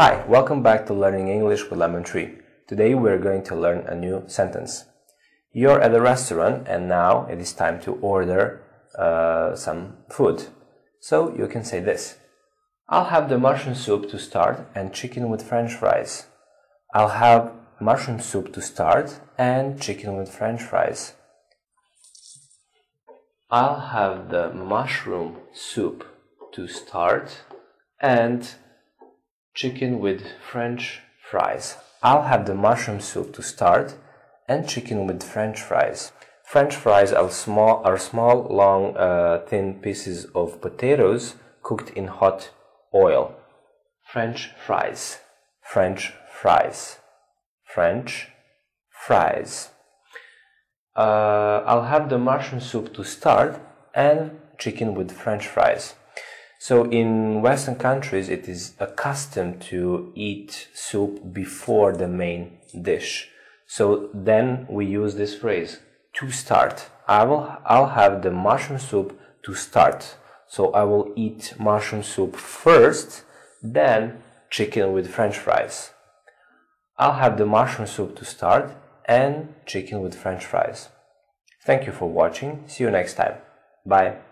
Hi, welcome back to Learning English with Lemon Tree. Today we're going to learn a new sentence. You're at a restaurant and now it is time to order uh, some food. So you can say this I'll have the mushroom soup to start and chicken with french fries. I'll have mushroom soup to start and chicken with french fries. I'll have the mushroom soup to start and chicken with french fries. I'll have the mushroom soup to start and chicken with french fries. French fries are small, are small long, uh, thin pieces of potatoes cooked in hot oil. French fries. French fries. French fries. Uh, I'll have the mushroom soup to start and chicken with french fries. So in Western countries, it is accustomed to eat soup before the main dish. So then we use this phrase to start. I will, I'll have the mushroom soup to start. So I will eat mushroom soup first, then chicken with french fries. I'll have the mushroom soup to start and chicken with french fries. Thank you for watching. See you next time. Bye.